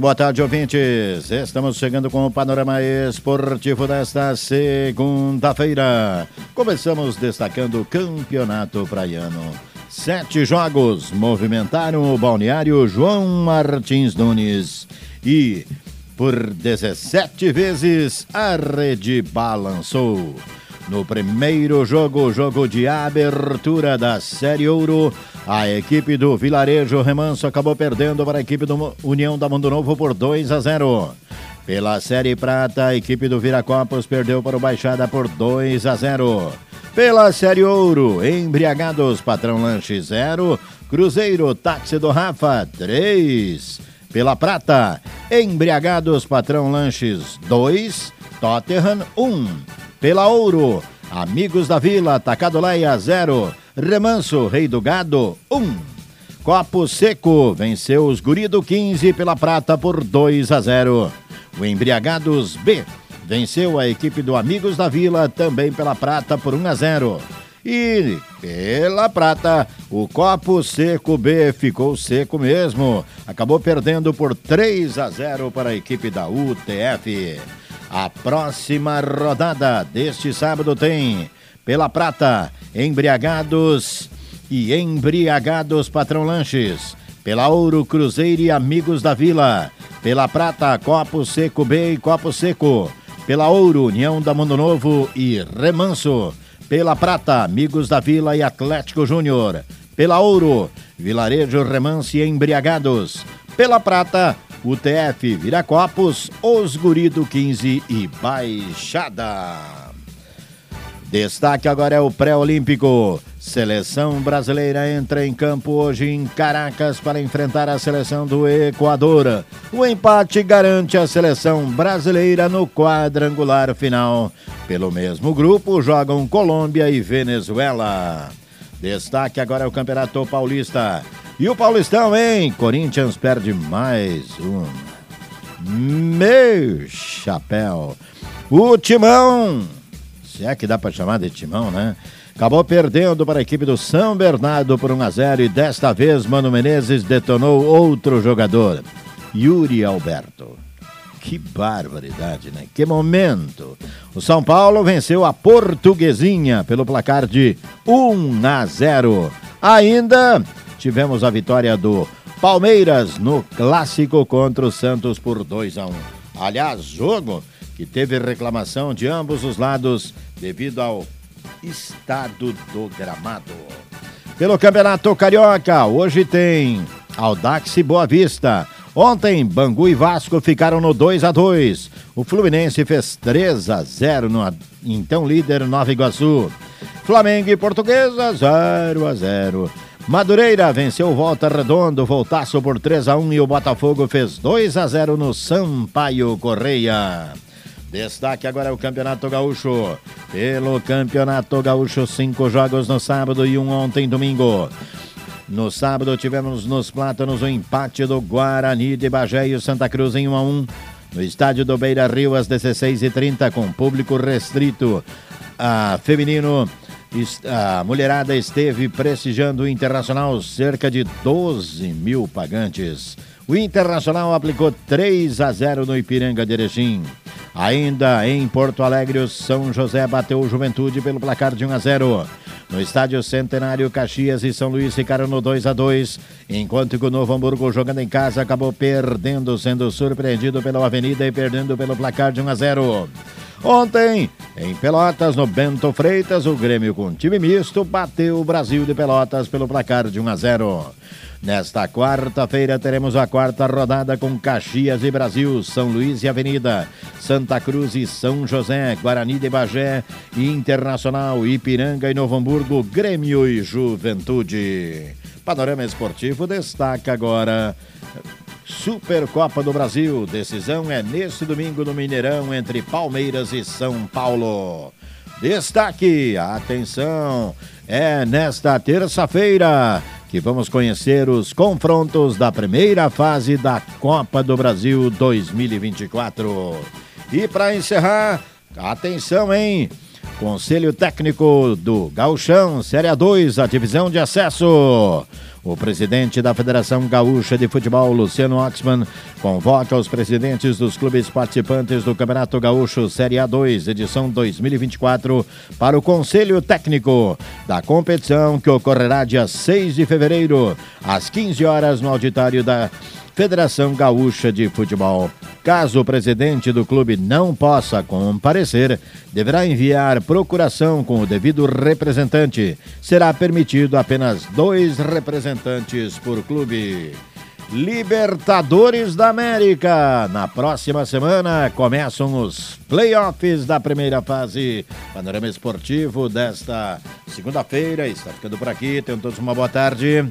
boa tarde, ouvintes. Estamos chegando com o panorama esportivo desta segunda-feira. Começamos destacando o campeonato praiano. Sete jogos movimentaram o balneário João Martins Nunes e, por 17 vezes, a rede balançou. No primeiro jogo, jogo de abertura da Série Ouro, a equipe do Vilarejo Remanso acabou perdendo para a equipe do União da Mundo Novo por 2 a 0. Pela Série Prata, a equipe do Viracopos perdeu para o Baixada por 2 a 0. Pela Série Ouro, Embriagados Patrão Lanche 0, Cruzeiro Táxi do Rafa 3. Pela Prata, Embriagados Patrão Lanches 2, Tottenham 1. Pela Ouro, Amigos da Vila, Tacado Leia 0, Remanso, Rei do Gado, 1. Um. Copo Seco venceu os Gurido 15 pela prata por 2 a 0. O Embriagados B venceu a equipe do Amigos da Vila também pela prata por 1 a 0. E pela prata, o Copo Seco B ficou seco mesmo. Acabou perdendo por 3 a 0 para a equipe da UTF. A próxima rodada deste sábado tem pela prata, embriagados e embriagados Patrão Lanches. Pela Ouro, Cruzeiro e Amigos da Vila. Pela Prata, Copo Seco B e Copo Seco. Pela Ouro, União da Mundo Novo e Remanso. Pela Prata, Amigos da Vila e Atlético Júnior. Pela Ouro, Vilarejo Remanso e Embriagados. Pela Prata, UTF Viracopos, Os Gurido 15 e Baixada. Destaque agora é o pré-olímpico. Seleção brasileira entra em campo hoje em Caracas para enfrentar a seleção do Equador. O empate garante a seleção brasileira no quadrangular final. Pelo mesmo grupo jogam Colômbia e Venezuela. Destaque agora é o Campeonato Paulista. E o Paulistão, hein? Corinthians perde mais um. Meu chapéu. O Timão se é que dá para chamar de timão, né? Acabou perdendo para a equipe do São Bernardo por 1 a 0 e desta vez Mano Menezes detonou outro jogador, Yuri Alberto. Que barbaridade, né? Que momento! O São Paulo venceu a Portuguesinha pelo placar de 1 a 0. Ainda tivemos a vitória do Palmeiras no clássico contra o Santos por 2 a 1. Aliás, jogo que teve reclamação de ambos os lados devido ao estado do gramado. Pelo Campeonato Carioca, hoje tem Audax e Boa Vista. Ontem, Bangu e Vasco ficaram no 2 a 2 O Fluminense fez 3 a 0 no então líder Nova Iguaçu. Flamengo e Portuguesa 0 a 0 Madureira venceu Volta Redondo, voltaço por 3 a 1 e o Botafogo fez 2 a 0 no Sampaio Correia. Destaque agora é o Campeonato Gaúcho. Pelo Campeonato Gaúcho, cinco jogos no sábado e um ontem domingo. No sábado tivemos nos Plátanos o empate do Guarani de Bagé e o Santa Cruz em 1 a 1 no estádio do Beira Rio às 16h30 com público restrito. A feminino, a mulherada esteve prestigiando o Internacional cerca de 12 mil pagantes. O Internacional aplicou 3 a 0 no Ipiranga de Erechim. Ainda em Porto Alegre, o São José bateu o Juventude pelo placar de 1 a 0. No estádio Centenário, Caxias e São Luís ficaram no 2 a 2, enquanto que o Novo Hamburgo, jogando em casa, acabou perdendo, sendo surpreendido pela Avenida e perdendo pelo placar de 1 a 0. Ontem, em Pelotas, no Bento Freitas, o Grêmio com time misto bateu o Brasil de Pelotas pelo placar de 1 a 0. Nesta quarta-feira teremos a quarta rodada com Caxias e Brasil, São Luís e Avenida, Santa Cruz e São José, Guarani de Bagé, Internacional, Ipiranga e Novo Hamburgo, Grêmio e Juventude. Panorama Esportivo destaca agora Supercopa do Brasil. Decisão é neste domingo no Mineirão entre Palmeiras e São Paulo. Destaque, atenção, é nesta terça-feira que vamos conhecer os confrontos da primeira fase da Copa do Brasil 2024. E para encerrar, atenção, hein? Conselho Técnico do Gauchão, Série A2, a divisão de acesso. O presidente da Federação Gaúcha de Futebol, Luciano Oxman, convoca os presidentes dos clubes participantes do Campeonato Gaúcho Série A2, edição 2024, para o Conselho Técnico da competição que ocorrerá dia 6 de fevereiro, às 15 horas, no auditório da Federação Gaúcha de Futebol. Caso o presidente do clube não possa comparecer, deverá enviar procuração com o devido representante. Será permitido apenas dois representantes por clube. Libertadores da América. Na próxima semana começam os playoffs da primeira fase. Panorama esportivo desta segunda-feira. Está ficando por aqui. Tenham todos uma boa tarde.